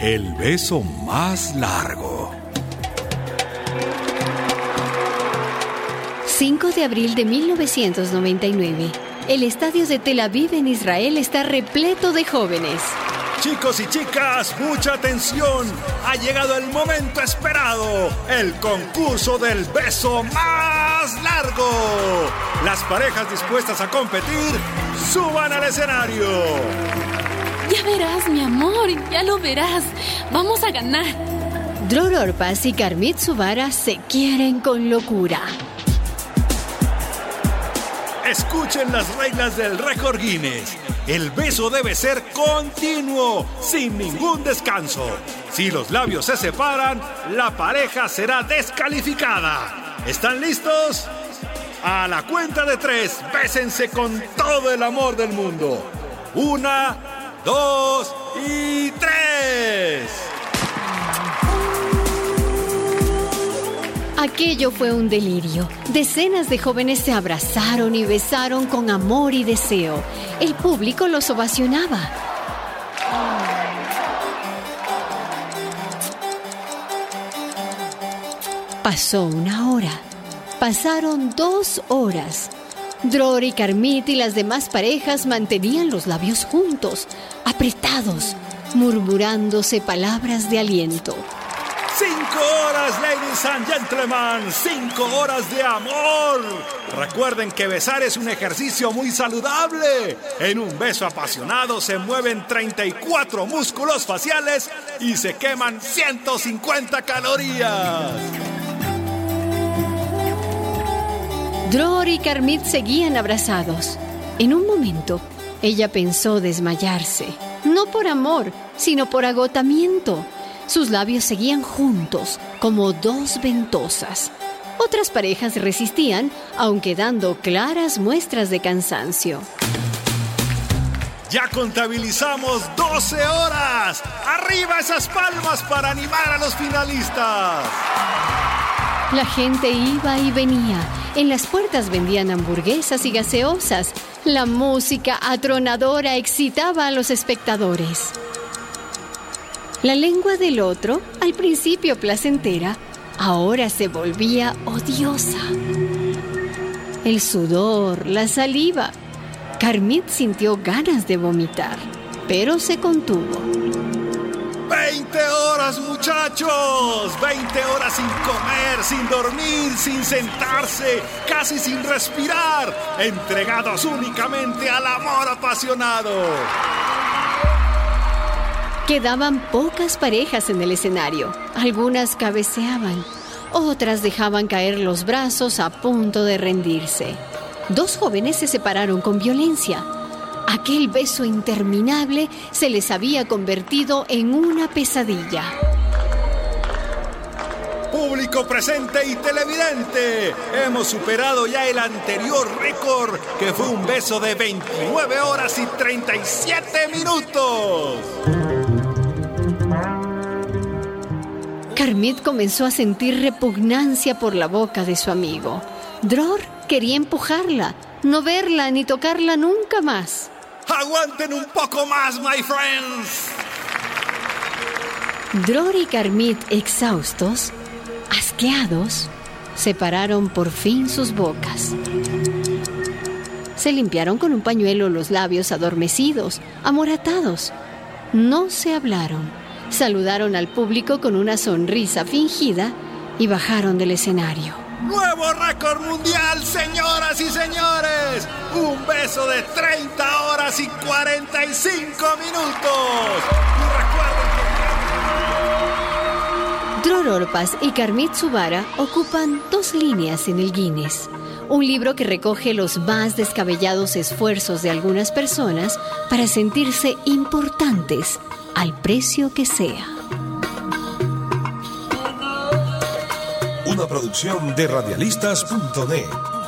El beso más largo. 5 de abril de 1999. El estadio de Tel Aviv en Israel está repleto de jóvenes. Chicos y chicas, mucha atención. Ha llegado el momento esperado. El concurso del beso más largo. Las parejas dispuestas a competir, suban al escenario. Ya verás, mi amor, ya lo verás. Vamos a ganar. Dror Orpas y Karmit Subara se quieren con locura. Escuchen las reglas del récord Guinness. El beso debe ser continuo, sin ningún descanso. Si los labios se separan, la pareja será descalificada. ¿Están listos? A la cuenta de tres, bésense con todo el amor del mundo. Una, dos y tres. Aquello fue un delirio. Decenas de jóvenes se abrazaron y besaron con amor y deseo. El público los ovacionaba. Pasó una hora. Pasaron dos horas. Dror y Carmit y las demás parejas mantenían los labios juntos, apretados, murmurándose palabras de aliento. Cinco horas, ladies and gentlemen. Cinco horas de amor. Recuerden que besar es un ejercicio muy saludable. En un beso apasionado se mueven 34 músculos faciales y se queman 150 calorías. Dror y Carmit seguían abrazados. En un momento, ella pensó desmayarse. No por amor, sino por agotamiento. Sus labios seguían juntos, como dos ventosas. Otras parejas resistían, aunque dando claras muestras de cansancio. Ya contabilizamos 12 horas. Arriba esas palmas para animar a los finalistas. La gente iba y venía. En las puertas vendían hamburguesas y gaseosas. La música atronadora excitaba a los espectadores. La lengua del otro, al principio placentera, ahora se volvía odiosa. El sudor, la saliva. Carmit sintió ganas de vomitar, pero se contuvo. 20 horas, muchachos. 20 horas sin comer, sin dormir, sin sentarse, casi sin respirar. Entregados únicamente al amor apasionado. Quedaban pocas parejas en el escenario. Algunas cabeceaban, otras dejaban caer los brazos a punto de rendirse. Dos jóvenes se separaron con violencia. Aquel beso interminable se les había convertido en una pesadilla. Público presente y televidente, hemos superado ya el anterior récord, que fue un beso de 29 horas y 37 minutos. Carmit comenzó a sentir repugnancia por la boca de su amigo. Dror quería empujarla, no verla ni tocarla nunca más. Aguanten un poco más, my friends. Dror y Carmit, exhaustos, asqueados, separaron por fin sus bocas. Se limpiaron con un pañuelo los labios adormecidos, amoratados. No se hablaron. Saludaron al público con una sonrisa fingida y bajaron del escenario. Nuevo récord mundial, señoras y señores. Un beso de 30 horas y 45 minutos. Dror Orpas y Carmit Subara ocupan dos líneas en el Guinness. Un libro que recoge los más descabellados esfuerzos de algunas personas para sentirse importantes al precio que sea. Una producción de radialistas.net.